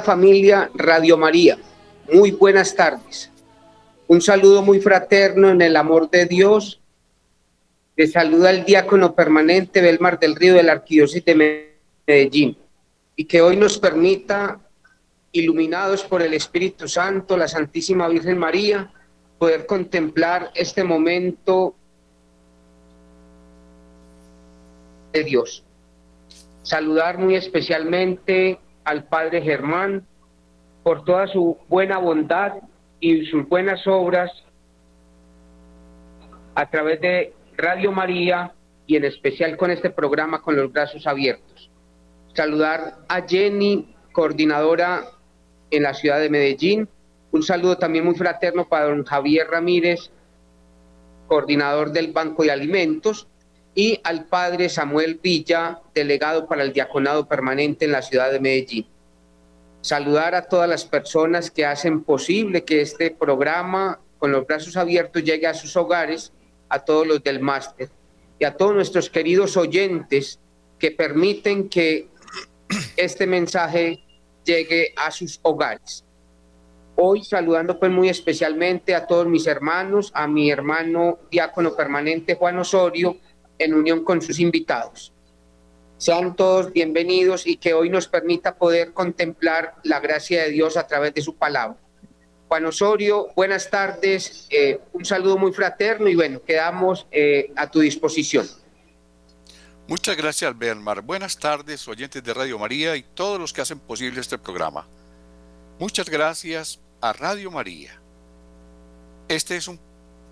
Familia Radio María, muy buenas tardes. Un saludo muy fraterno en el amor de Dios. Te saluda el diácono permanente Belmar del Río de la Arquidiócesis de Medellín y que hoy nos permita, iluminados por el Espíritu Santo, la Santísima Virgen María, poder contemplar este momento de Dios. Saludar muy especialmente al Padre Germán por toda su buena bondad y sus buenas obras a través de Radio María y en especial con este programa con los brazos abiertos. Saludar a Jenny, coordinadora en la ciudad de Medellín. Un saludo también muy fraterno para don Javier Ramírez, coordinador del Banco de Alimentos, y al padre Samuel Villa, delegado para el diaconado permanente en la ciudad de Medellín. Saludar a todas las personas que hacen posible que este programa con los brazos abiertos llegue a sus hogares, a todos los del máster y a todos nuestros queridos oyentes que permiten que este mensaje llegue a sus hogares. Hoy saludando pues muy especialmente a todos mis hermanos, a mi hermano diácono permanente Juan Osorio, en unión con sus invitados. Sean todos bienvenidos y que hoy nos permita poder contemplar la gracia de Dios a través de su palabra. Juan Osorio, buenas tardes, eh, un saludo muy fraterno y bueno, quedamos eh, a tu disposición. Muchas gracias, Belmar. Buenas tardes, oyentes de Radio María y todos los que hacen posible este programa. Muchas gracias a Radio María. Este es un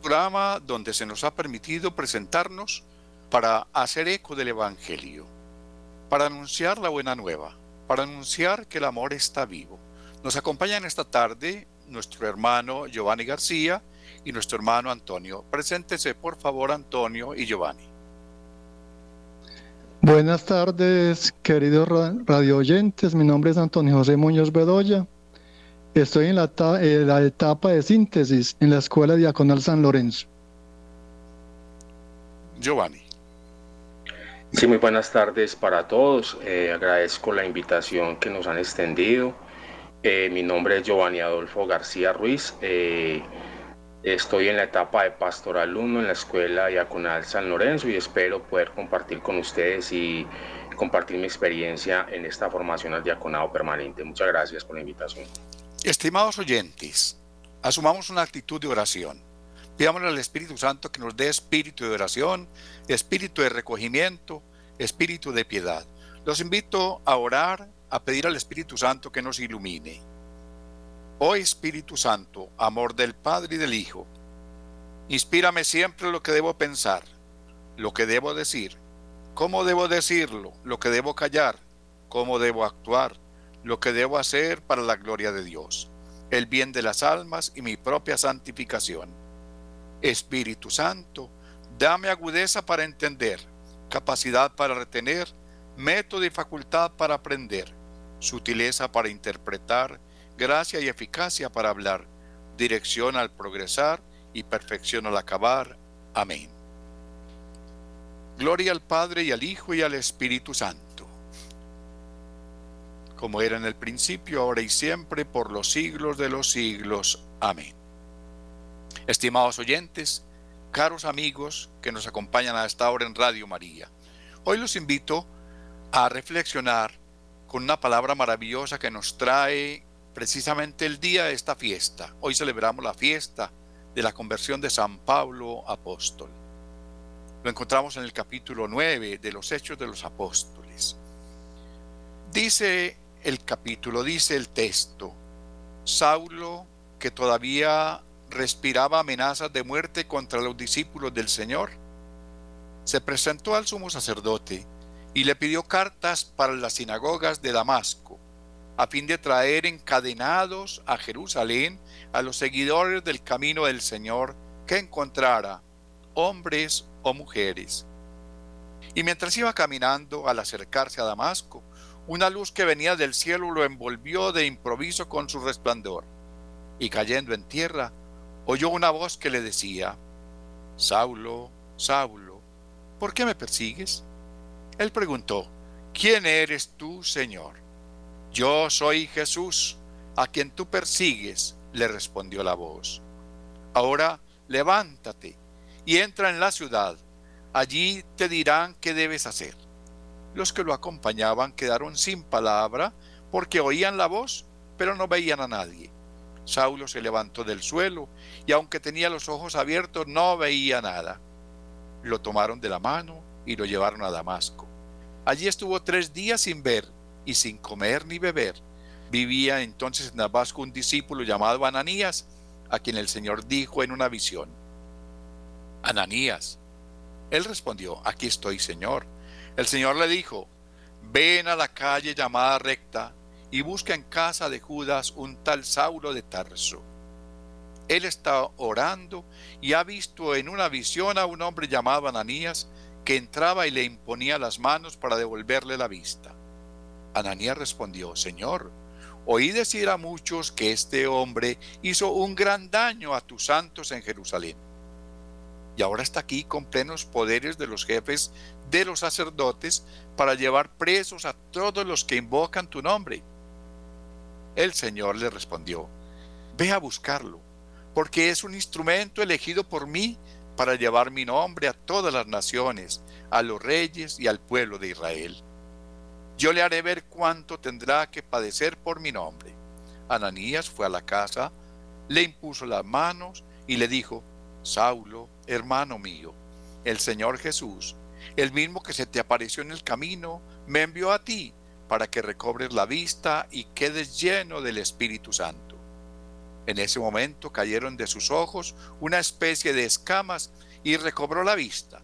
programa donde se nos ha permitido presentarnos para hacer eco del Evangelio, para anunciar la buena nueva, para anunciar que el amor está vivo. Nos acompañan esta tarde nuestro hermano Giovanni García y nuestro hermano Antonio. Preséntese por favor Antonio y Giovanni. Buenas tardes, queridos radio oyentes. Mi nombre es Antonio José Muñoz Bedoya. Estoy en la, en la etapa de síntesis en la Escuela Diaconal San Lorenzo. Giovanni. Sí, muy buenas tardes para todos. Eh, agradezco la invitación que nos han extendido. Eh, mi nombre es Giovanni Adolfo García Ruiz. Eh, estoy en la etapa de pastor alumno en la Escuela Diaconal San Lorenzo y espero poder compartir con ustedes y compartir mi experiencia en esta formación al diaconado permanente. Muchas gracias por la invitación. Estimados oyentes, asumamos una actitud de oración. Pidámosle al Espíritu Santo que nos dé espíritu de oración, espíritu de recogimiento, espíritu de piedad. Los invito a orar, a pedir al Espíritu Santo que nos ilumine. Oh Espíritu Santo, amor del Padre y del Hijo, inspírame siempre lo que debo pensar, lo que debo decir, cómo debo decirlo, lo que debo callar, cómo debo actuar, lo que debo hacer para la gloria de Dios, el bien de las almas y mi propia santificación. Espíritu Santo, dame agudeza para entender, capacidad para retener, método y facultad para aprender, sutileza para interpretar, gracia y eficacia para hablar, dirección al progresar y perfección al acabar. Amén. Gloria al Padre y al Hijo y al Espíritu Santo, como era en el principio, ahora y siempre, por los siglos de los siglos. Amén. Estimados oyentes, caros amigos que nos acompañan a esta hora en Radio María, hoy los invito a reflexionar con una palabra maravillosa que nos trae precisamente el día de esta fiesta. Hoy celebramos la fiesta de la conversión de San Pablo apóstol. Lo encontramos en el capítulo 9 de los Hechos de los Apóstoles. Dice el capítulo, dice el texto, Saulo, que todavía respiraba amenazas de muerte contra los discípulos del Señor, se presentó al sumo sacerdote y le pidió cartas para las sinagogas de Damasco, a fin de traer encadenados a Jerusalén a los seguidores del camino del Señor que encontrara, hombres o mujeres. Y mientras iba caminando al acercarse a Damasco, una luz que venía del cielo lo envolvió de improviso con su resplandor, y cayendo en tierra, oyó una voz que le decía, Saulo, Saulo, ¿por qué me persigues? Él preguntó, ¿quién eres tú, Señor? Yo soy Jesús, a quien tú persigues, le respondió la voz. Ahora levántate y entra en la ciudad. Allí te dirán qué debes hacer. Los que lo acompañaban quedaron sin palabra porque oían la voz, pero no veían a nadie. Saulo se levantó del suelo y aunque tenía los ojos abiertos no veía nada. Lo tomaron de la mano y lo llevaron a Damasco. Allí estuvo tres días sin ver y sin comer ni beber. Vivía entonces en Damasco un discípulo llamado Ananías, a quien el Señor dijo en una visión, Ananías. Él respondió, aquí estoy, Señor. El Señor le dijo, ven a la calle llamada recta y busca en casa de Judas un tal Saulo de Tarso. Él está orando y ha visto en una visión a un hombre llamado Ananías que entraba y le imponía las manos para devolverle la vista. Ananías respondió, Señor, oí decir a muchos que este hombre hizo un gran daño a tus santos en Jerusalén. Y ahora está aquí con plenos poderes de los jefes de los sacerdotes para llevar presos a todos los que invocan tu nombre. El Señor le respondió, Ve a buscarlo, porque es un instrumento elegido por mí para llevar mi nombre a todas las naciones, a los reyes y al pueblo de Israel. Yo le haré ver cuánto tendrá que padecer por mi nombre. Ananías fue a la casa, le impuso las manos y le dijo, Saulo, hermano mío, el Señor Jesús, el mismo que se te apareció en el camino, me envió a ti para que recobres la vista y quedes lleno del Espíritu Santo. En ese momento cayeron de sus ojos una especie de escamas y recobró la vista.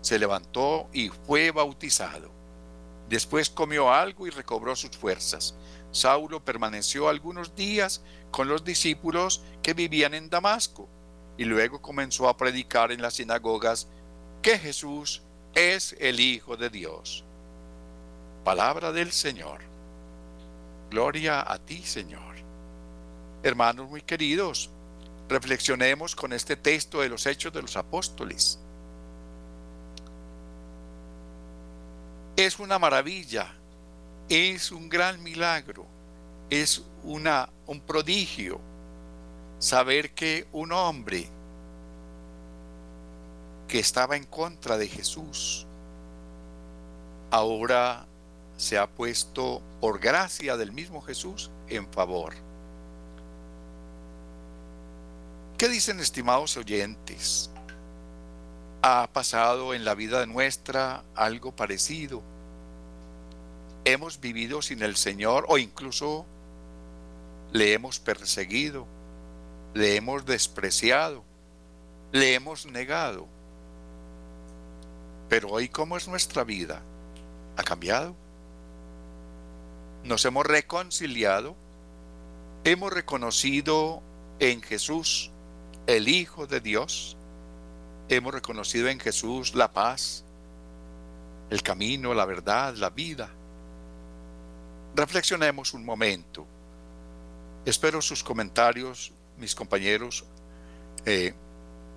Se levantó y fue bautizado. Después comió algo y recobró sus fuerzas. Saulo permaneció algunos días con los discípulos que vivían en Damasco y luego comenzó a predicar en las sinagogas que Jesús es el Hijo de Dios. Palabra del Señor. Gloria a ti, Señor. Hermanos muy queridos, reflexionemos con este texto de los Hechos de los Apóstoles. Es una maravilla, es un gran milagro, es una, un prodigio saber que un hombre que estaba en contra de Jesús ahora se ha puesto por gracia del mismo Jesús en favor. ¿Qué dicen estimados oyentes? ¿Ha pasado en la vida nuestra algo parecido? ¿Hemos vivido sin el Señor o incluso le hemos perseguido, le hemos despreciado, le hemos negado? Pero hoy, ¿cómo es nuestra vida? ¿Ha cambiado? Nos hemos reconciliado, hemos reconocido en Jesús el Hijo de Dios, hemos reconocido en Jesús la paz, el camino, la verdad, la vida. Reflexionemos un momento. Espero sus comentarios, mis compañeros eh,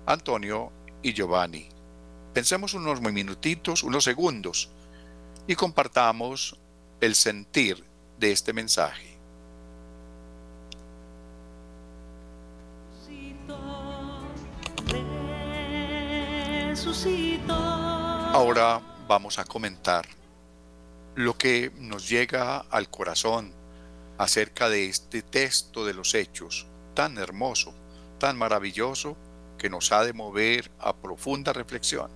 Antonio y Giovanni. Pensemos unos minutitos, unos segundos y compartamos el sentir de este mensaje. Ahora vamos a comentar lo que nos llega al corazón acerca de este texto de los hechos tan hermoso, tan maravilloso, que nos ha de mover a profunda reflexión.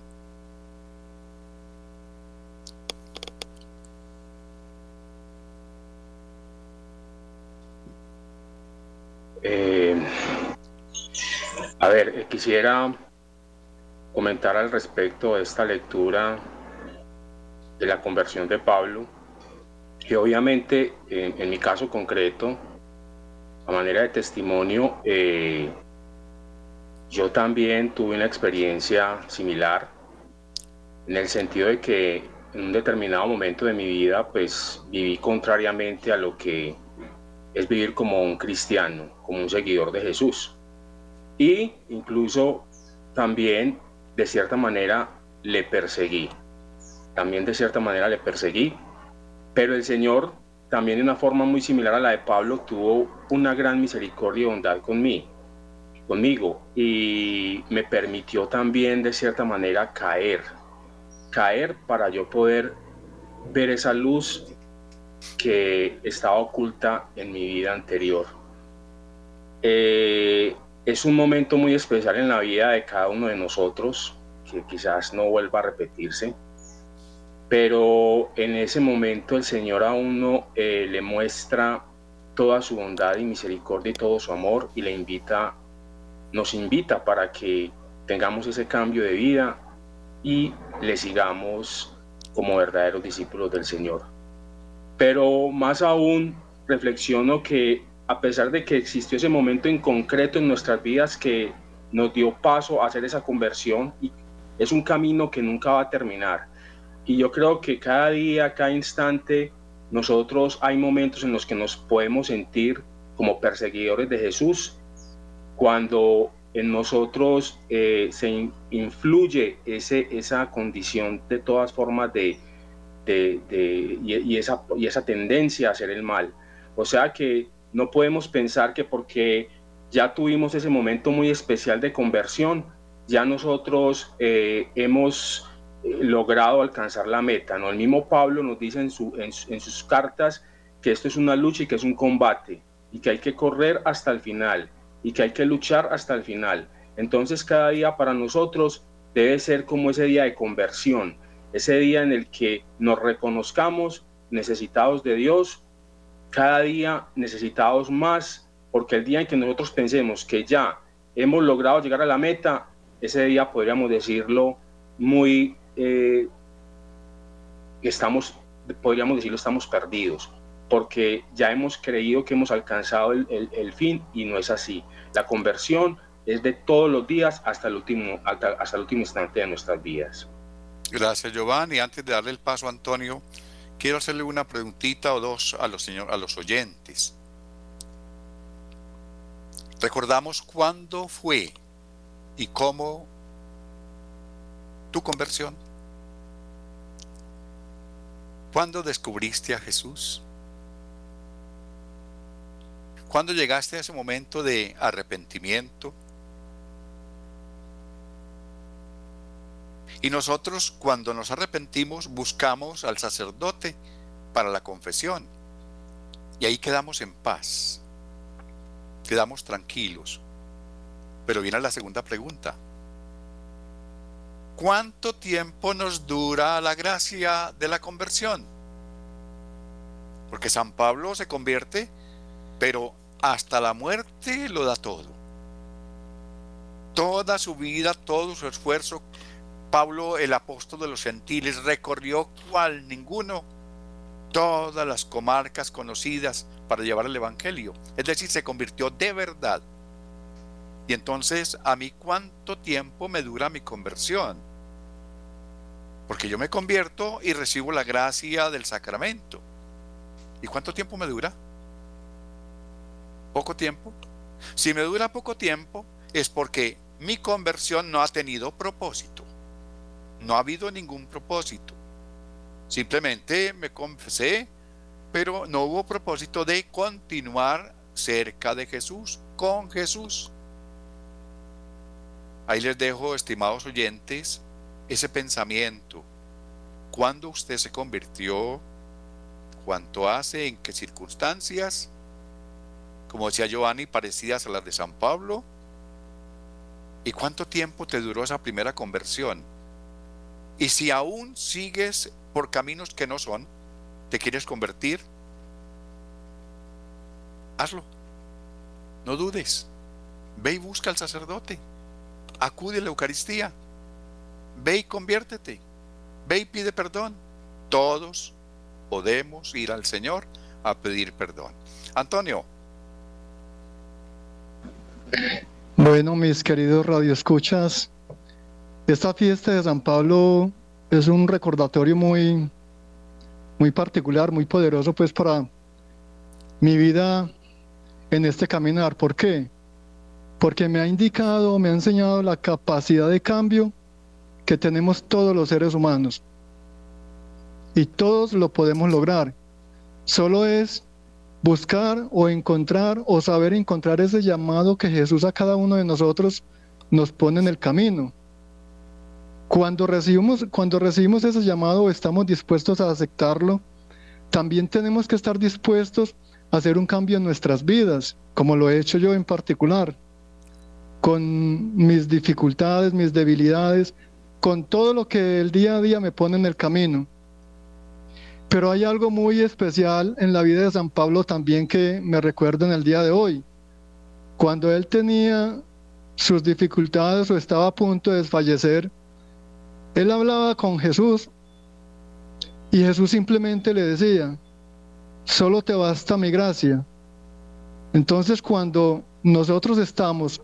A ver, eh, quisiera comentar al respecto de esta lectura de la conversión de Pablo, que obviamente en, mi caso concreto, a manera de testimonio, eh, yo también tuve una experiencia similar, en el sentido de que en un determinado momento de mi vida, pues viví contrariamente a lo que es vivir como un cristiano, como un seguidor de Jesús. Y incluso también, de cierta manera, le perseguí. También de cierta manera le perseguí. Pero el Señor también de una forma muy similar a la de Pablo, tuvo una gran misericordia y bondad conmigo, conmigo y me permitió también de cierta manera caer, caer para yo poder ver esa luz que estaba oculta en mi vida anterior. Eh, es un momento muy especial en la vida de cada uno de nosotros, que quizás no vuelva a repetirse, pero en ese momento el Señor a uno eh, le muestra toda su bondad y misericordia y todo su amor y le invita, nos invita para que tengamos ese cambio de vida y le sigamos como verdaderos discípulos del Señor. Pero más aún reflexiono que a pesar de que existió ese momento en concreto en nuestras vidas que nos dio paso a hacer esa conversión y es un camino que nunca va a terminar. Y yo creo que cada día, cada instante, nosotros hay momentos en los que nos podemos sentir como perseguidores de Jesús, cuando en nosotros eh, se influye ese, esa condición de todas formas de, de, y, esa, y esa tendencia a hacer el mal. O sea que no podemos pensar que porque ya tuvimos ese momento muy especial de conversión, ya nosotros eh, hemos eh, logrado alcanzar la meta. ¿no? El mismo Pablo nos dice en, su, en, sus cartas que esto es una lucha y que es un combate y que hay que correr hasta el final y que hay que luchar hasta el final. Entonces cada día para nosotros debe ser como ese día de conversión, ese día en el que nos reconozcamos necesitados de Dios, cada día necesitados más, porque el día en que nosotros pensemos que ya hemos logrado llegar a la meta, ese día podríamos decirlo muy, eh, estamos, podríamos decirlo, estamos perdidos, porque ya hemos creído que hemos alcanzado el, el, fin y no es así. La conversión es de todos los días hasta el último, hasta, hasta el último instante de nuestras vidas. Gracias, Giovanni. Antes de darle el paso a Antonio, quiero hacerle una preguntita o dos a los, señor, a los oyentes. Recordamos cuándo fue y cómo tu conversión. ¿Cuándo descubriste a Jesús? ¿Cuándo llegaste a ese momento de arrepentimiento? Y nosotros cuando nos arrepentimos buscamos al sacerdote para la confesión. Y ahí quedamos en paz. Quedamos tranquilos. Pero viene la segunda pregunta. ¿Cuánto tiempo nos dura la gracia de la conversión? Porque San Pablo se convierte, pero hasta la muerte lo da todo. Toda su vida, todo su esfuerzo Pablo, el apóstol de los gentiles, recorrió cual ninguno todas las comarcas conocidas para llevar el Evangelio. Es decir, se convirtió de verdad. Y entonces, ¿a mí cuánto tiempo me dura mi conversión? Porque yo me convierto y recibo la gracia del sacramento. ¿Y cuánto tiempo me dura? ¿Poco tiempo? Si me dura poco tiempo, es porque mi conversión no ha tenido propósito. No ha habido ningún propósito. Simplemente me confesé, pero no hubo propósito de continuar cerca de Jesús, con Jesús. Ahí les dejo, estimados oyentes, ese pensamiento. ¿Cuándo usted se convirtió? ¿Cuánto hace? ¿En qué circunstancias? Como decía Giovanni, parecidas a las de San Pablo. ¿Y cuánto tiempo te duró esa primera conversión? Y si aún sigues por caminos que no son, te quieres convertir, hazlo. No dudes. Ve y busca al sacerdote. Acude a la Eucaristía. Ve y conviértete. Ve y pide perdón. Todos podemos ir al Señor a pedir perdón. Antonio. Bueno, mis queridos radioescuchas, esta fiesta de San Pablo es un recordatorio muy, muy particular, muy poderoso pues para mi vida en este caminar. ¿Por qué? Porque me ha indicado, me ha enseñado la capacidad de cambio que tenemos todos los seres humanos. Y todos lo podemos lograr solo es buscar o encontrar o saber encontrar ese llamado que Jesús a cada uno de nosotros nos pone en el camino. Cuando recibimos, cuando recibimos ese llamado, estamos dispuestos a aceptarlo, también tenemos que estar dispuestos a hacer un cambio en nuestras vidas, como lo he hecho yo en particular, con mis dificultades, mis debilidades, con todo lo que el día a día me pone en el camino. Pero hay algo muy especial en la vida de San Pablo también que me recuerdo en el día de hoy. Cuando él tenía sus dificultades o estaba a punto de desfallecer, él hablaba con Jesús y Jesús simplemente le decía, solo te basta mi gracia. Entonces cuando nosotros estamos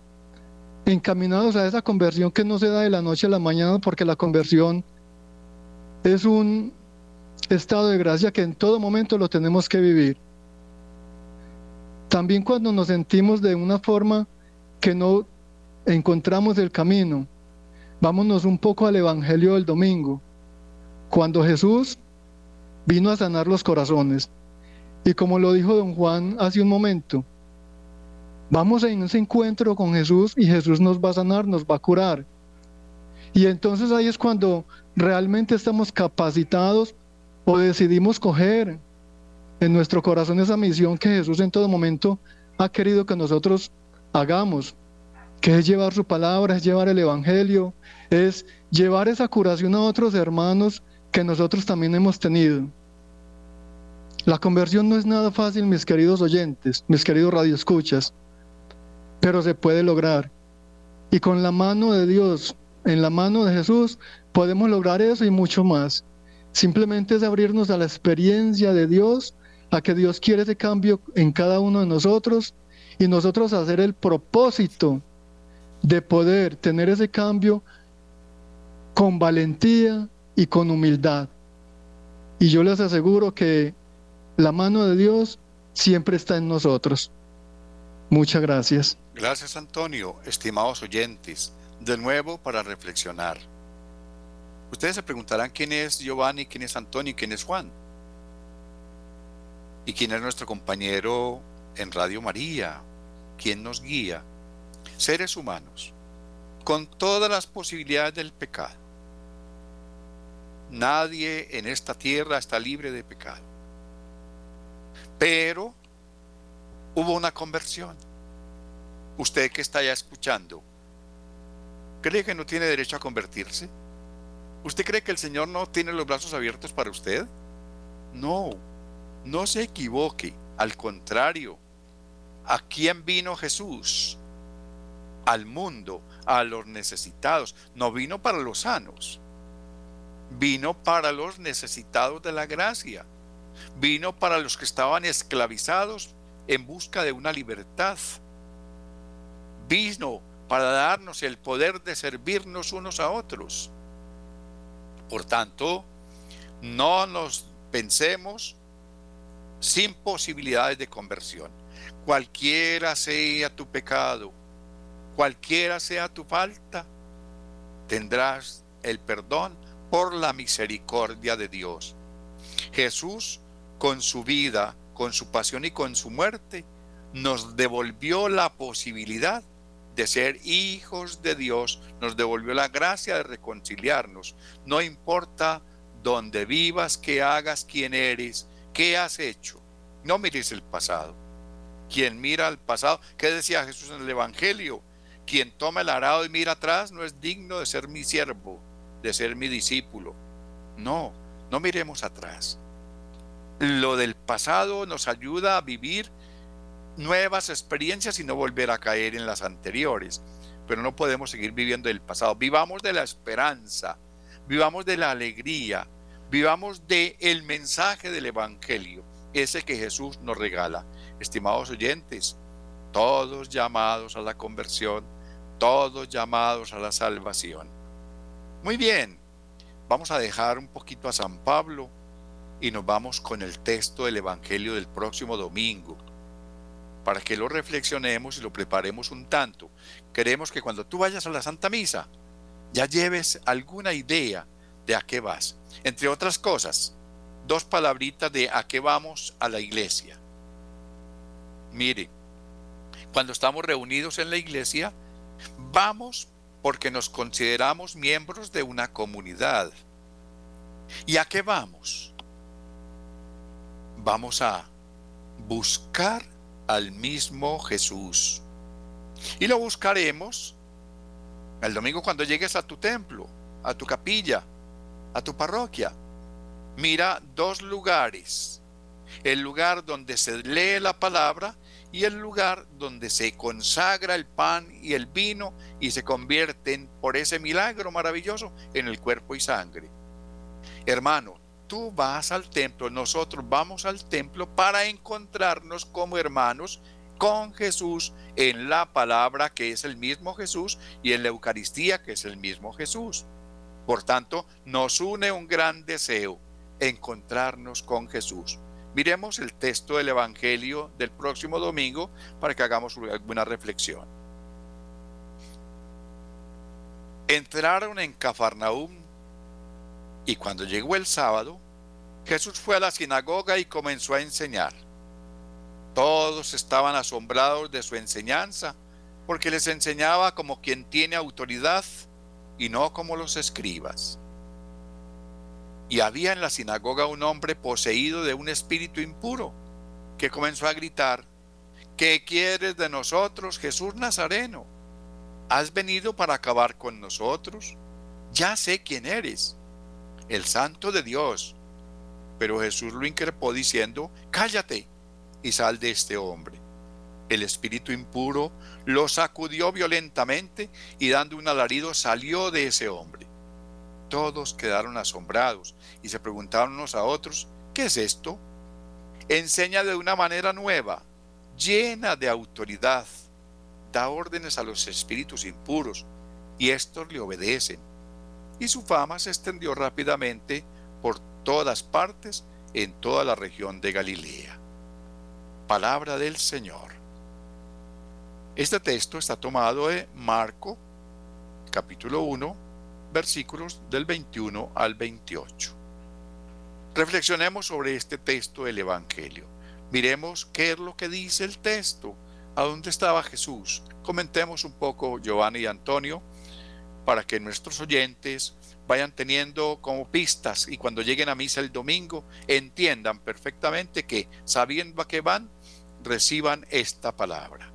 encaminados a esa conversión que no se da de la noche a la mañana, porque la conversión es un estado de gracia que en todo momento lo tenemos que vivir. También cuando nos sentimos de una forma que no encontramos el camino, vámonos un poco al Evangelio del domingo, cuando Jesús vino a sanar los corazones. Y como lo dijo don Juan hace un momento, vamos en ese encuentro con Jesús y Jesús nos va a sanar, nos va a curar. Y entonces ahí es cuando realmente estamos capacitados o decidimos coger en nuestro corazón esa misión que Jesús en todo momento ha querido que nosotros hagamos, que es llevar su palabra, es llevar el Evangelio, es llevar esa curación a otros hermanos que nosotros también hemos tenido. La conversión no es nada fácil, mis queridos oyentes, mis queridos radioescuchas, pero se puede lograr. Y con la mano de Dios, en la mano de Jesús, podemos lograr eso y mucho más. Simplemente es abrirnos a la experiencia de Dios, a que Dios quiere ese cambio en cada uno de nosotros y nosotros hacer el propósito de poder tener ese cambio con valentía y con humildad. Y yo les aseguro que la mano de Dios siempre está en nosotros. Muchas gracias. Gracias Antonio, estimados oyentes, de nuevo para reflexionar. Ustedes se preguntarán quién es Giovanni, quién es Antonio y quién es Juan. ¿Y quién es nuestro compañero en Radio María? ¿Quién nos guía? Seres humanos, con todas las posibilidades del pecado. Nadie en esta tierra está libre de pecado. Pero hubo una conversión. Usted que está ya escuchando, ¿cree que no tiene derecho a convertirse? ¿Usted cree que el Señor no tiene los brazos abiertos para usted? No, no se equivoque. Al contrario, ¿a quién vino Jesús? Al mundo, a los necesitados. No vino para los sanos. Vino para los necesitados de la gracia. Vino para los que estaban esclavizados en busca de una libertad. Vino para darnos el poder de servirnos unos a otros. Por tanto, no nos pensemos sin posibilidades de conversión. Cualquiera sea tu pecado, cualquiera sea tu falta, tendrás el perdón por la misericordia de Dios. Jesús, con su vida, con su pasión y con su muerte, nos devolvió la posibilidad de ser hijos de Dios, nos devolvió la gracia de reconciliarnos. No importa dónde vivas, qué hagas, quién eres, qué has hecho. No mires el pasado. Quien mira al pasado, ¿qué decía Jesús en el Evangelio? Quien toma el arado y mira atrás no es digno de ser mi siervo, de ser mi discípulo. No, no miremos atrás. Lo del pasado nos ayuda a vivir nuevas experiencias y no volver a caer en las anteriores. Pero no podemos seguir viviendo del pasado. Vivamos de la esperanza, vivamos de la alegría, vivamos de el mensaje del evangelio, ese que Jesús nos regala. Estimados oyentes, todos llamados a la conversión, todos llamados a la salvación. Muy bien, vamos a dejar un poquito a San Pablo y nos vamos con el texto del Evangelio del próximo domingo para que lo reflexionemos y lo preparemos un tanto. Queremos que cuando tú vayas a la Santa Misa, ya lleves alguna idea de a qué vas. Entre otras cosas, dos palabritas de a qué vamos a la iglesia. Mire, cuando estamos reunidos en la iglesia, vamos porque nos consideramos miembros de una comunidad. ¿Y a qué vamos? Vamos a buscar al mismo Jesús. Y lo buscaremos el domingo cuando llegues a tu templo, a tu capilla, a tu parroquia. Mira dos lugares. El lugar donde se lee la palabra y el lugar donde se consagra el pan y el vino y se convierten por ese milagro maravilloso en el cuerpo y sangre. Hermano, tú vas al templo, nosotros vamos al templo para encontrarnos como hermanos con Jesús en la palabra que es el mismo Jesús y en la Eucaristía que es el mismo Jesús. Por tanto, nos une un gran deseo, encontrarnos con Jesús. Miremos el texto del Evangelio del próximo domingo para que hagamos alguna reflexión. Entraron en Cafarnaúm y cuando llegó el sábado, Jesús fue a la sinagoga y comenzó a enseñar. Todos estaban asombrados de su enseñanza, porque les enseñaba como quien tiene autoridad y no como los escribas. Y había en la sinagoga un hombre poseído de un espíritu impuro, que comenzó a gritar, ¿qué quieres de nosotros, Jesús Nazareno? ¿Has venido para acabar con nosotros? Ya sé quién eres, el santo de Dios. Pero Jesús lo increpó diciendo, cállate y sal de este hombre. El espíritu impuro lo sacudió violentamente y dando un alarido salió de ese hombre. Todos quedaron asombrados y se preguntaron unos a otros, ¿qué es esto? Enseña de una manera nueva, llena de autoridad, da órdenes a los espíritus impuros y estos le obedecen. Y su fama se extendió rápidamente por todas partes en toda la región de Galilea. Palabra del Señor. Este texto está tomado de Marco, capítulo 1, versículos del 21 al 28. Reflexionemos sobre este texto del Evangelio. Miremos qué es lo que dice el texto, a dónde estaba Jesús. Comentemos un poco, Giovanni y Antonio, para que nuestros oyentes vayan teniendo como pistas y cuando lleguen a misa el domingo entiendan perfectamente que sabiendo a qué van, reciban esta palabra.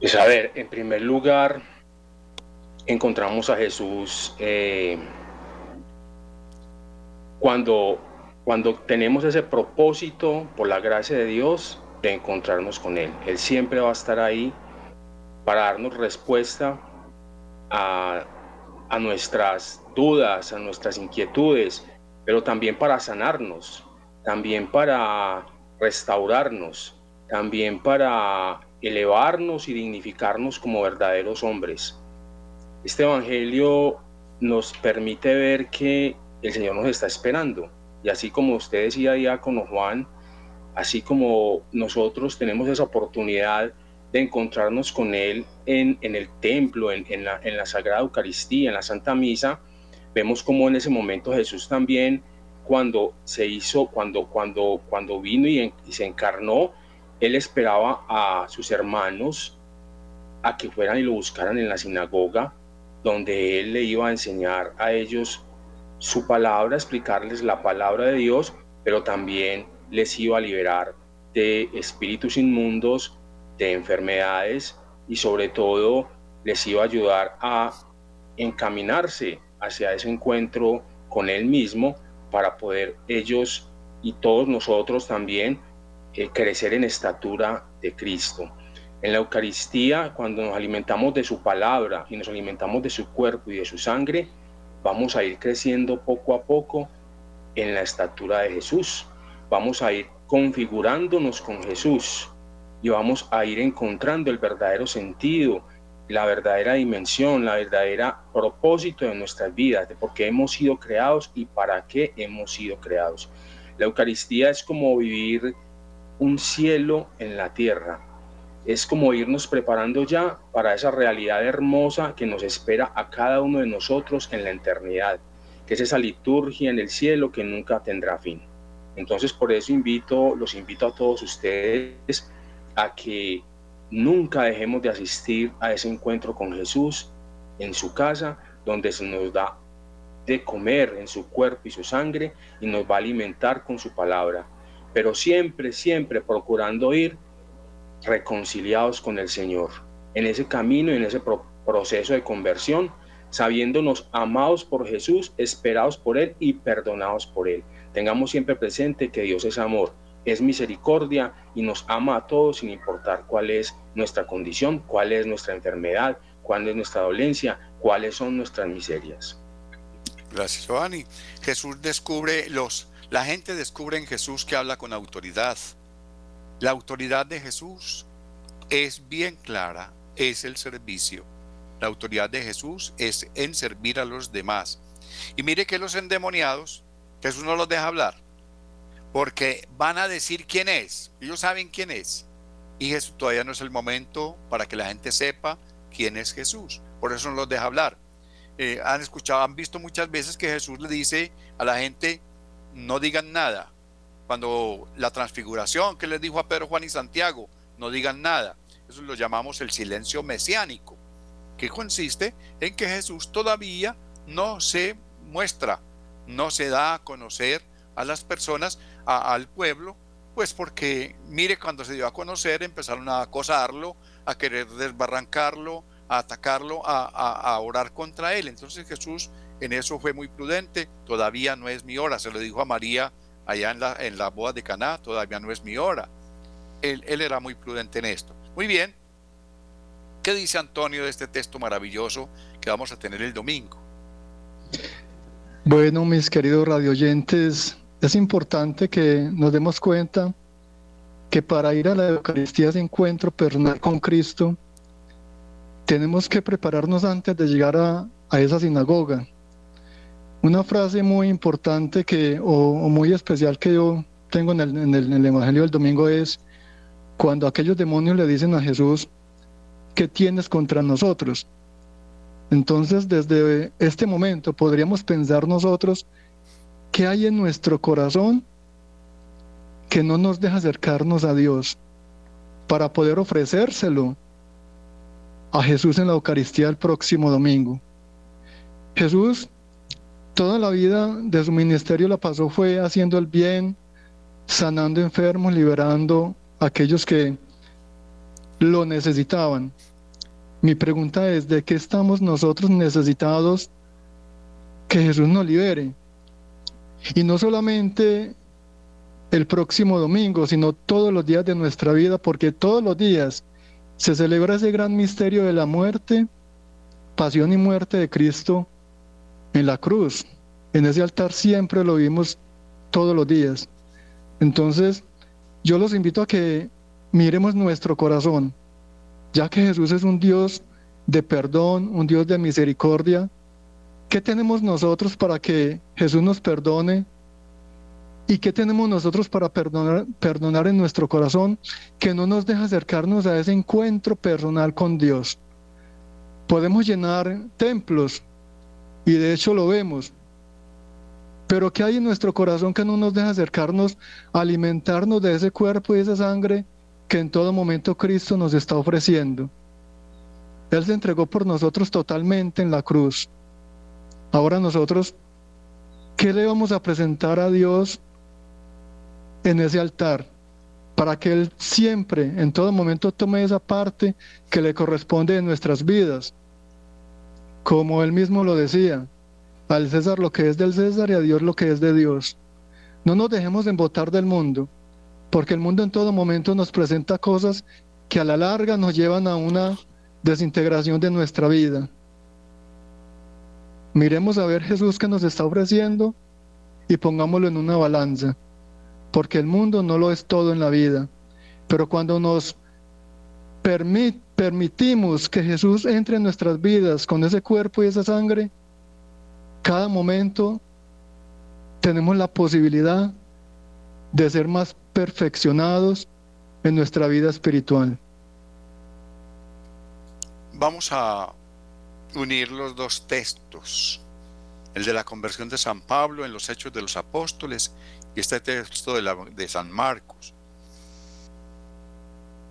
Pues a ver, en primer lugar, encontramos a Jesús eh, cuando, cuando tenemos ese propósito, por la gracia de Dios, de encontrarnos con Él. Él siempre va a estar ahí para darnos respuesta a, nuestras dudas, a nuestras inquietudes, pero también para sanarnos, también para restaurarnos, también para elevarnos y dignificarnos como verdaderos hombres. Este Evangelio nos permite ver que el Señor nos está esperando. Y así como usted decía, diácono Juan, así como nosotros tenemos esa oportunidad de encontrarnos con Él en, el templo, en, la, Sagrada Eucaristía, en la Santa Misa, vemos como en ese momento Jesús también, cuando se hizo, cuando, cuando, cuando vino y se encarnó, Él esperaba a sus hermanos a que fueran y lo buscaran en la sinagoga, donde Él le iba a enseñar a ellos su palabra, explicarles la palabra de Dios, pero también les iba a liberar de espíritus inmundos, de enfermedades y sobre todo les iba a ayudar a encaminarse hacia ese encuentro con Él mismo para poder ellos y todos nosotros también eh, crecer en estatura de Cristo. En la Eucaristía, cuando nos alimentamos de su palabra y nos alimentamos de su cuerpo y de su sangre, vamos a ir creciendo poco a poco en la estatura de Jesús. Vamos a ir configurándonos con Jesús y vamos a ir encontrando el verdadero sentido, la verdadera dimensión, la verdadera propósito de nuestras vidas, de por qué hemos sido creados y para qué hemos sido creados. La Eucaristía es como vivir un cielo en la tierra. Es como irnos preparando ya para esa realidad hermosa que nos espera a cada uno de nosotros en la eternidad, que es esa liturgia en el cielo que nunca tendrá fin. Entonces por eso invito, los invito a todos ustedes a que nunca dejemos de asistir a ese encuentro con Jesús en su casa, donde se nos da de comer en su cuerpo y su sangre y nos va a alimentar con su palabra. Pero siempre, siempre procurando ir reconciliados con el Señor, en ese camino en ese proceso de conversión, sabiéndonos amados por Jesús, esperados por Él y perdonados por Él. Tengamos siempre presente que Dios es amor, es misericordia y nos ama a todos sin importar cuál es nuestra condición, cuál es nuestra enfermedad, cuál es nuestra dolencia, cuáles son nuestras miserias. Gracias, Giovanni. Jesús descubre los, la gente descubre en Jesús que habla con autoridad. La autoridad de Jesús es bien clara, es el servicio. La autoridad de Jesús es en servir a los demás. Y mire que los endemoniados, Jesús no los deja hablar, porque van a decir quién es. Ellos saben quién es. Y Jesús todavía no es el momento para que la gente sepa quién es Jesús. Por eso no los deja hablar. Eh, han escuchado, han visto muchas veces que Jesús le dice a la gente, no digan nada. Cuando la transfiguración que les dijo a Pedro, Juan y Santiago, no digan nada. Eso lo llamamos el silencio mesiánico, que consiste en que Jesús todavía no se muestra, no se da a conocer a las personas, al pueblo, pues porque mire cuando se dio a conocer empezaron a acosarlo, a querer desbarrancarlo, a atacarlo, a, orar contra él. Entonces Jesús en eso fue muy prudente, todavía no es mi hora, se lo dijo a María allá en la, en la boda de Caná, todavía no es mi hora. Él, él era muy prudente en esto. Muy bien, ¿qué dice Antonio de este texto maravilloso que vamos a tener el domingo? Bueno, mis queridos radioyentes, es importante que nos demos cuenta que para ir a la Eucaristía de encuentro personal con Cristo, tenemos que prepararnos antes de llegar a, esa sinagoga. Una frase muy importante que, o, muy especial que yo tengo en el, en el Evangelio del domingo es cuando aquellos demonios le dicen a Jesús, ¿qué tienes contra nosotros? Entonces, desde este momento podríamos pensar nosotros qué hay en nuestro corazón que no nos deja acercarnos a Dios para poder ofrecérselo a Jesús en la Eucaristía el próximo domingo. Jesús toda la vida de su ministerio la pasó fue haciendo el bien, sanando enfermos, liberando a aquellos que lo necesitaban. Mi pregunta es, ¿de qué estamos nosotros necesitados que Jesús nos libere? Y no solamente el próximo domingo, sino todos los días de nuestra vida, porque todos los días se celebra ese gran misterio de la muerte, pasión y muerte de Cristo en la cruz. En ese altar siempre lo vimos todos los días. Entonces, yo los invito a que miremos nuestro corazón, ya que Jesús es un Dios de perdón, un Dios de misericordia. ¿Qué tenemos nosotros para que Jesús nos perdone ¿Y qué tenemos nosotros para perdonar, perdonar en nuestro corazón que no nos deja acercarnos a ese encuentro personal con Dios? Podemos llenar templos y de hecho lo vemos, pero ¿qué hay en nuestro corazón que no nos deja acercarnos alimentarnos de ese cuerpo y esa sangre que en todo momento Cristo nos está ofreciendo? Él se entregó por nosotros totalmente en la cruz. Ahora nosotros, ¿qué le vamos a presentar a Dios en ese altar, para que Él siempre, en todo momento, tome esa parte que le corresponde en nuestras vidas. Como Él mismo lo decía, al César lo que es del César y a Dios lo que es de Dios. No nos dejemos embotar del mundo, porque el mundo en todo momento nos presenta cosas que a la larga nos llevan a una desintegración de nuestra vida. Miremos a ver Jesús que nos está ofreciendo y pongámoslo en una balanza porque el mundo no lo es todo en la vida. Pero cuando nos permitimos que Jesús entre en nuestras vidas con ese cuerpo y esa sangre, cada momento tenemos la posibilidad de ser más perfeccionados en nuestra vida espiritual. Vamos a unir los dos textos el de la conversión de San Pablo en los Hechos de los Apóstoles y este texto de, de San Marcos.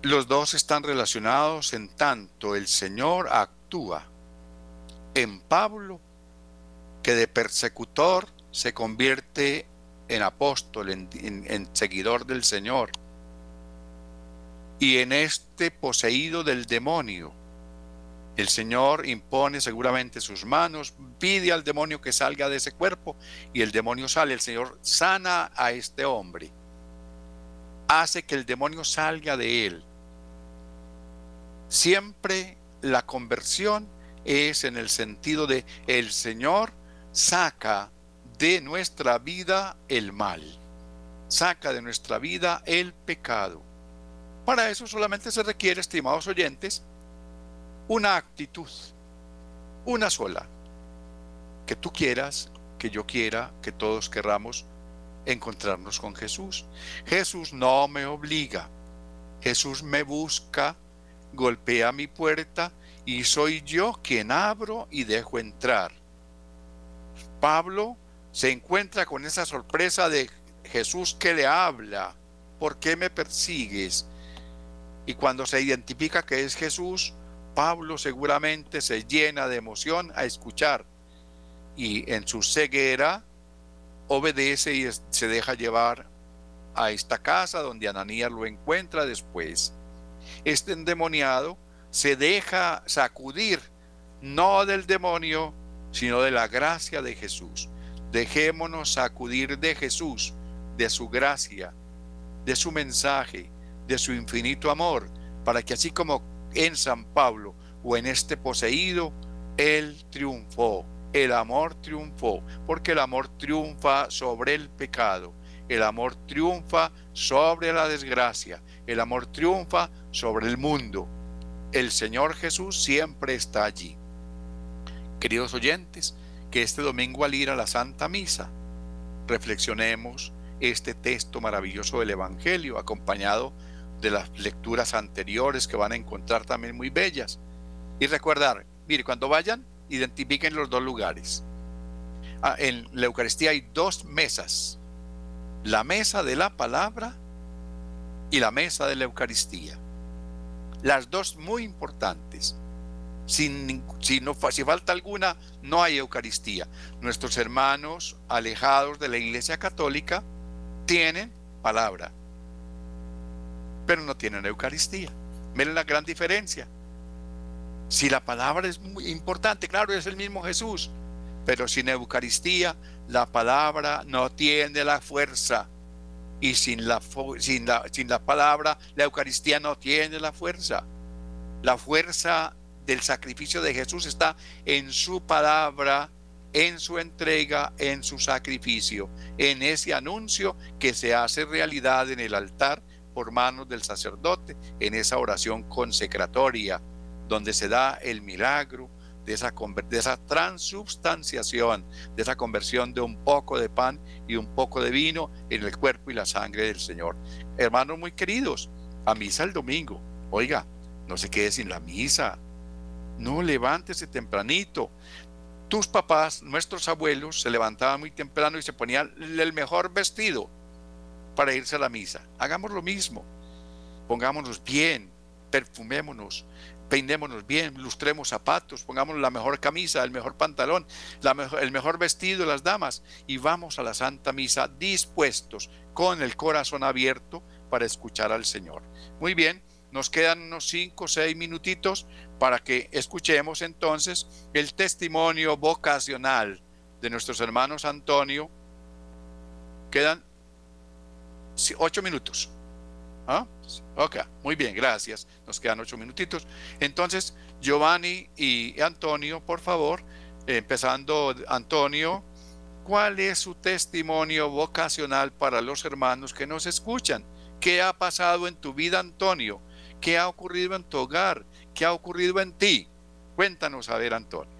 Los dos están relacionados en tanto el Señor actúa en Pablo que de persecutor se convierte en apóstol, en, seguidor del Señor. Y en este poseído del demonio, el Señor impone seguramente sus manos, pide al demonio que salga de ese cuerpo y el demonio sale. El Señor sana a este hombre, hace que el demonio salga de él. Siempre la conversión es en el sentido de el Señor saca de nuestra vida el mal, saca de nuestra vida el pecado. Para eso solamente se requiere, estimados oyentes, una actitud, una sola, que tú quieras, que yo quiera, que todos querramos encontrarnos con Jesús. Jesús no me obliga, Jesús me busca, golpea mi puerta y soy yo quien abro y dejo entrar. Pablo se encuentra con esa sorpresa de Jesús que le habla, ¿por qué me persigues? Y cuando se identifica que es Jesús, Pablo seguramente se llena de emoción a escuchar y en su ceguera obedece y se deja llevar a esta casa donde Ananías lo encuentra después. Este endemoniado se deja sacudir no del demonio, sino de la gracia de Jesús. Dejémonos sacudir de Jesús, de su gracia, de su mensaje, de su infinito amor, para que así como en San Pablo o en este poseído, Él triunfó, el amor triunfó, porque el amor triunfa sobre el pecado, el amor triunfa sobre la desgracia, el amor triunfa sobre el mundo. El Señor Jesús siempre está allí. Queridos oyentes, que este domingo al ir a la Santa Misa reflexionemos este texto maravilloso del Evangelio acompañado de las lecturas anteriores que van a encontrar también muy bellas. Y recordar, mire, cuando vayan, identifiquen los dos lugares. Ah, en la Eucaristía hay dos mesas, la mesa de la palabra y la mesa de la Eucaristía. Las dos muy importantes. Sin, si, no, si falta alguna, no hay Eucaristía. Nuestros hermanos alejados de la Iglesia Católica tienen palabra, pero no tienen Eucaristía. Miren la gran diferencia. Si la palabra es muy importante, claro, es el mismo Jesús, pero sin Eucaristía, la palabra no tiene la fuerza. Y sin la, sin la, sin la palabra, la Eucaristía no tiene la fuerza. La fuerza del sacrificio de Jesús está en su palabra, en su entrega, en su sacrificio, en ese anuncio que se hace realidad en el altar por manos del sacerdote, en esa oración consecratoria, donde se da el milagro de esa, transubstanciación, de esa conversión de un poco de pan y un poco de vino en el cuerpo y la sangre del Señor. Hermanos muy queridos, a misa el domingo. Oiga, no se quede sin la misa. No, levántese tempranito. Tus papás, nuestros abuelos, se levantaban muy temprano y se ponían el mejor vestido para irse a la misa. Hagamos lo mismo. Pongámonos bien, perfumémonos, peinémonos bien, lustremos zapatos, pongamos la mejor camisa, el mejor pantalón, el mejor vestido las damas y vamos a la Santa Misa dispuestos, con el corazón abierto para escuchar al Señor. Muy bien, nos quedan unos cinco o seis minutitos para que escuchemos entonces el testimonio vocacional de nuestros hermanos Antonio. Quedan ocho minutos. ¿Ah? Ok, muy bien, gracias. Nos quedan ocho minutitos. Entonces, Giovanni y Antonio, por favor, empezando Antonio, ¿cuál es su testimonio vocacional para los hermanos que nos escuchan? ¿Qué ha pasado en tu vida, Antonio? ¿Qué ha ocurrido en tu hogar? ¿Qué ha ocurrido en ti? Cuéntanos a ver, Antonio.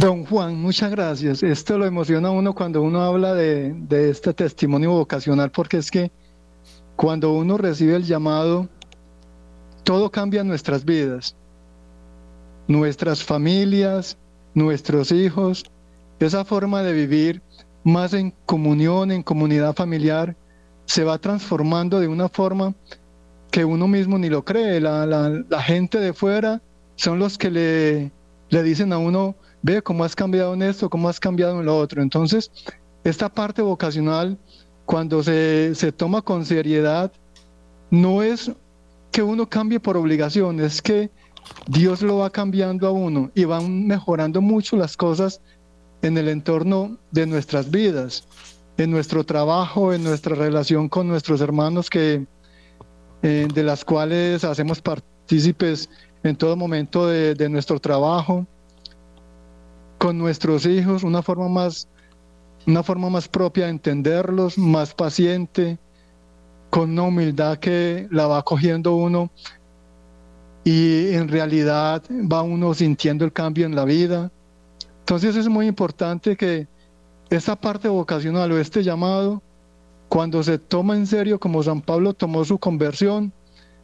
Don Juan, muchas gracias. Esto lo emociona a uno cuando uno habla de, este testimonio vocacional, porque es que cuando uno recibe el llamado, todo cambia en nuestras vidas, nuestras familias, nuestros hijos, esa forma de vivir más en comunión, en comunidad familiar, se va transformando de una forma que uno mismo ni lo cree. La, la, gente de fuera son los que le, le dicen a uno, ve cómo has cambiado en esto, cómo has cambiado en lo otro. Entonces, esta parte vocacional, cuando se, se toma con seriedad, no es que uno cambie por obligación, es que Dios lo va cambiando a uno y van mejorando mucho las cosas en el entorno de nuestras vidas, en nuestro trabajo, en nuestra relación con nuestros hermanos que eh, de las cuales hacemos partícipes en todo momento de, de nuestro trabajo, con nuestros hijos, una forma más, una forma más propia de entenderlos, más paciente, con una humildad que la va cogiendo uno y en realidad va uno sintiendo el cambio en la vida. Entonces es muy importante que esta parte vocacional o este llamado, cuando se toma en serio como San Pablo tomó su conversión,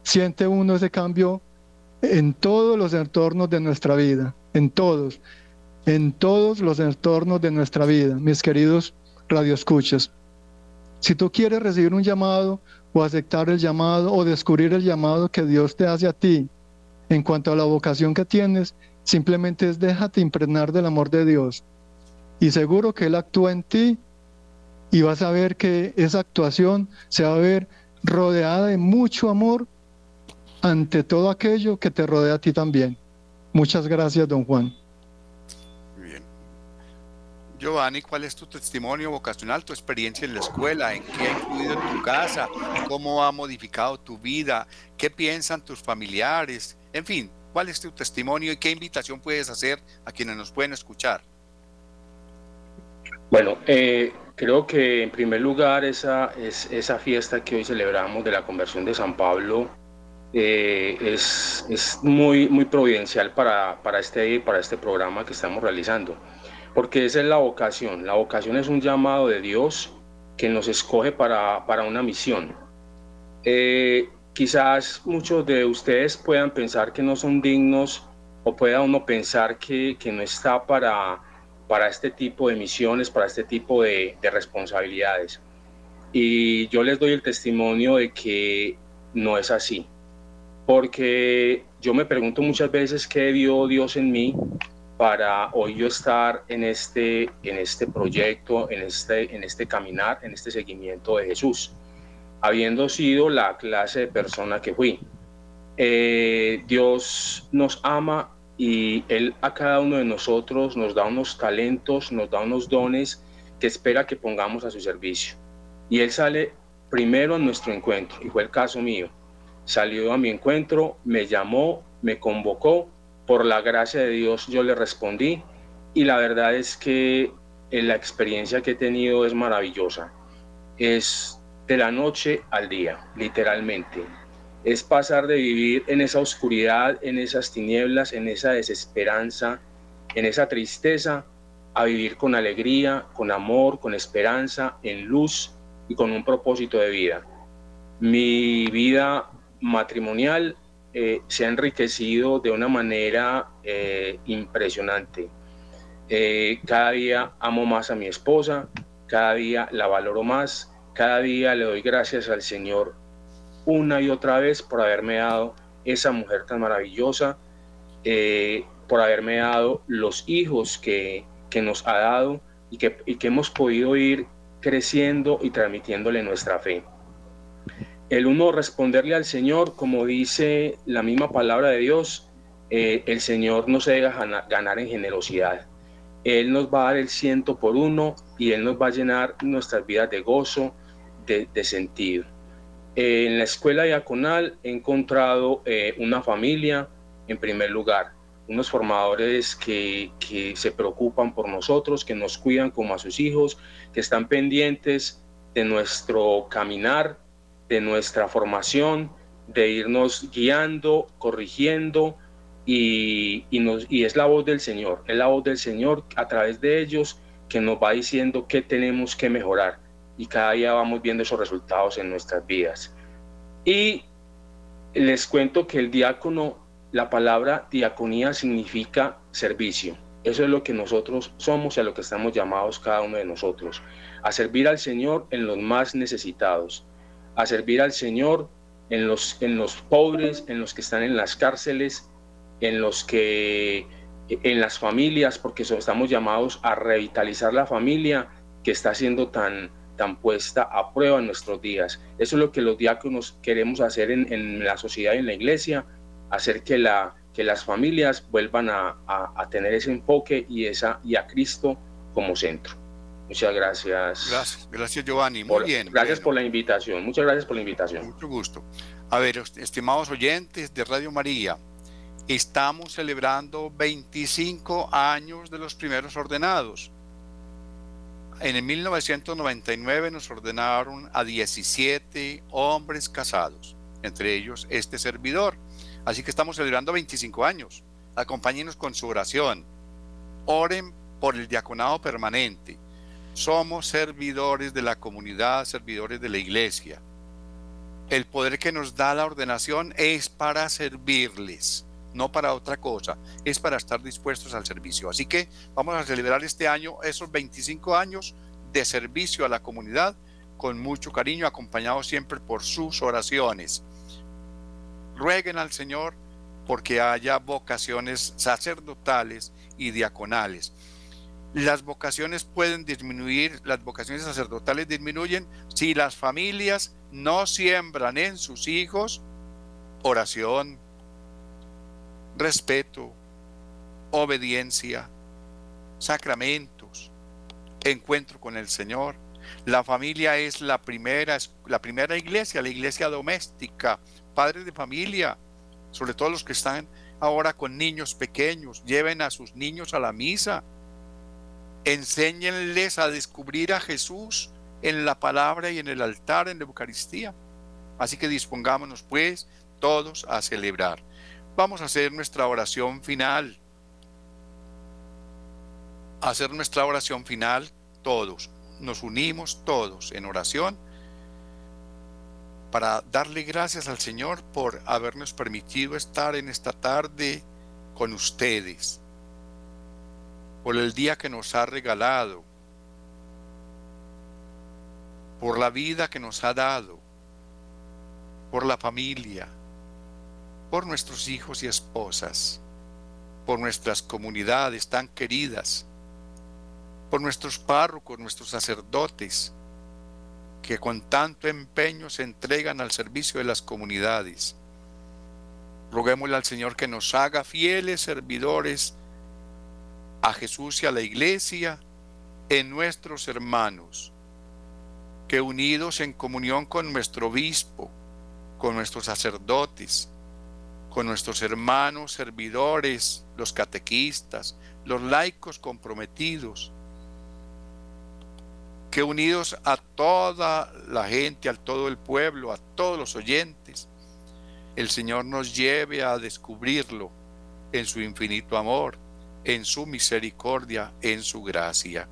siente uno ese cambio en todos los entornos de nuestra vida, en todos, en todos los entornos de nuestra vida, mis queridos radioescuchas. Si tú quieres recibir un llamado o aceptar el llamado o descubrir el llamado que Dios te hace a ti en cuanto a la vocación que tienes, simplemente es déjate impregnar del amor de Dios. Y seguro que Él actúa en ti y vas a ver que esa actuación se va a ver rodeada de mucho amor ante todo aquello que te rodea a ti también. Muchas gracias, don Juan. Giovanni, ¿cuál es tu testimonio vocacional, tu experiencia en la escuela? ¿En qué ha influido en tu casa? ¿Cómo ha modificado tu vida? ¿Qué piensan tus familiares? En fin, ¿cuál es tu testimonio y qué invitación puedes hacer a quienes nos pueden escuchar? Bueno, eh, creo que en primer lugar esa, es, esa fiesta que hoy celebramos de la conversión de San Pablo eh, es, es, muy, muy providencial para, para, este, para este programa que estamos realizando porque esa es la vocación. La vocación es un llamado de Dios que nos escoge para, para una misión. Eh, quizás muchos de ustedes puedan pensar que no son dignos o pueda uno pensar que, que no está para, para este tipo de misiones, para este tipo de, de responsabilidades. Y yo les doy el testimonio de que no es así, porque yo me pregunto muchas veces qué vio Dios en mí para hoy yo estar en este, en este proyecto, en este, en este caminar, en este seguimiento de Jesús, habiendo sido la clase de persona que fui. Eh, Dios nos ama y Él a cada uno de nosotros nos da unos talentos, nos da unos dones que espera que pongamos a su servicio. Y Él sale primero a nuestro encuentro, y fue el caso mío. Salió a mi encuentro, me llamó, me convocó por la gracia de Dios yo le respondí y la verdad es que eh, la experiencia que he tenido es maravillosa. Es de la noche al día, literalmente. Es pasar de vivir en esa oscuridad, en esas tinieblas, en esa desesperanza, en esa tristeza, a vivir con alegría, con amor, con esperanza, en luz y con un propósito de vida. Mi vida matrimonial eh, se ha enriquecido de una manera eh, impresionante. Eh, cada día amo más a mi esposa, cada día la valoro más, cada día le doy gracias al Señor una y otra vez por haberme dado esa mujer tan maravillosa, por haberme dado los hijos que, que nos ha dado y que, y que hemos podido ir creciendo y transmitiéndole nuestra fe el uno responderle al Señor, como dice la misma palabra de Dios, eh, el Señor no se deja ganar en generosidad. Él nos va a dar el ciento por uno y Él nos va a llenar nuestras vidas de gozo, de, sentido. en la escuela diaconal he encontrado eh, una familia, en primer lugar, unos formadores que, que se preocupan por nosotros, que nos cuidan como a sus hijos, que están pendientes de nuestro caminar, de nuestra formación, de irnos guiando, corrigiendo, y, nos, y es la voz del Señor, es la voz del Señor a través de ellos que nos va diciendo qué tenemos que mejorar y cada día vamos viendo esos resultados en nuestras vidas. Y les cuento que el diácono, la palabra diaconía significa servicio. Eso es lo que nosotros somos y a lo que estamos llamados cada uno de nosotros, a servir al Señor en los más necesitados, a servir al Señor en los, en los pobres, en los que están en las cárceles, en los que en las familias, porque estamos llamados a revitalizar la familia que está siendo tan, tan puesta a prueba en nuestros días. Eso es lo que los diáconos queremos hacer en, en la sociedad y en la iglesia, hacer que, la, que las familias vuelvan a, a, tener ese enfoque y, esa, y a Cristo como centro. Muchas gracias. Gracias, gracias Giovanni. Muy bien. Gracias por la invitación. Muchas gracias por la invitación. Mucho gusto. A ver, estimados oyentes de Radio María, estamos celebrando 25 años de los primeros ordenados. En el 1999 nos ordenaron a 17 hombres casados, entre ellos este servidor. Así que estamos celebrando 25 años. Acompáñenos con su oración. Oren por el diaconado permanente. Somos servidores de la comunidad, servidores de la iglesia. El poder que nos da la ordenación es para servirles no para otra cosa, es para estar dispuestos al servicio. Así que vamos a celebrar este año esos 25 años de servicio a la comunidad con mucho cariño, acompañados siempre por sus oraciones. Rueguen al Señor porque haya vocaciones sacerdotales y diaconales. Las vocaciones pueden disminuir, las vocaciones sacerdotales disminuyen si las familias no siembran en sus hijos oración, respeto, obediencia, sacramentos, encuentro con el Señor. La familia es la primera, la primera iglesia, la iglesia doméstica, padres de familia, sobre todo los que están ahora con niños pequeños, lleven a sus niños a la misa, enséñenles a descubrir a Jesús en la palabra y en el altar, en la Eucaristía. Así que dispongámonos pues todos a celebrar vamos a hacer nuestra oración final. hacer nuestra oración final todos. Nos unimos todos en oración para darle gracias al Señor por habernos permitido estar en esta tarde con ustedes, por el día que nos ha regalado, por la vida que nos ha dado, por la familia, por nuestros hijos y esposas, por nuestras comunidades tan queridas, por nuestros párrocos, nuestros sacerdotes, que con tanto empeño se entregan al servicio de las comunidades. Roguémosle al Señor que nos haga fieles servidores a Jesús y a la iglesia en nuestros hermanos, que unidos en comunión con nuestro obispo, con nuestros sacerdotes, con nuestros hermanos servidores, los catequistas, los laicos comprometidos, que unidos a toda la gente, a todo el pueblo, a todos los oyentes, el Señor nos lleve a descubrirlo en su infinito amor, en su misericordia, en su gracia.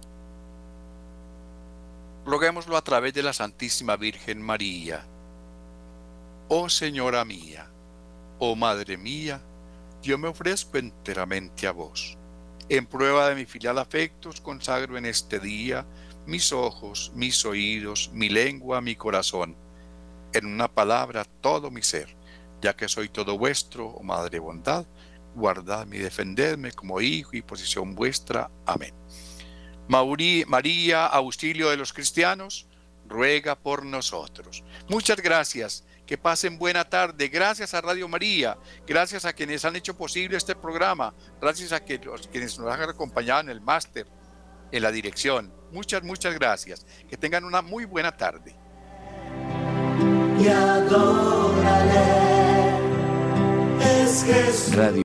Roguémoslo a través de la Santísima Virgen María. Oh Señora mía, Oh Madre mía, yo me ofrezco enteramente a vos. En prueba de mi filial afectos consagro en este día mis ojos, mis oídos, mi lengua, mi corazón, en una palabra todo mi ser, ya que soy todo vuestro, oh Madre bondad, guardadme y defendedme como hijo y posición vuestra. Amén. María, auxilio de los cristianos, ruega por nosotros. Muchas gracias que pasen buena tarde. Gracias a Radio María, gracias a quienes han hecho posible este programa, gracias a quienes nos han acompañado en el máster, en la dirección. Muchas, muchas gracias. Que tengan una muy buena tarde.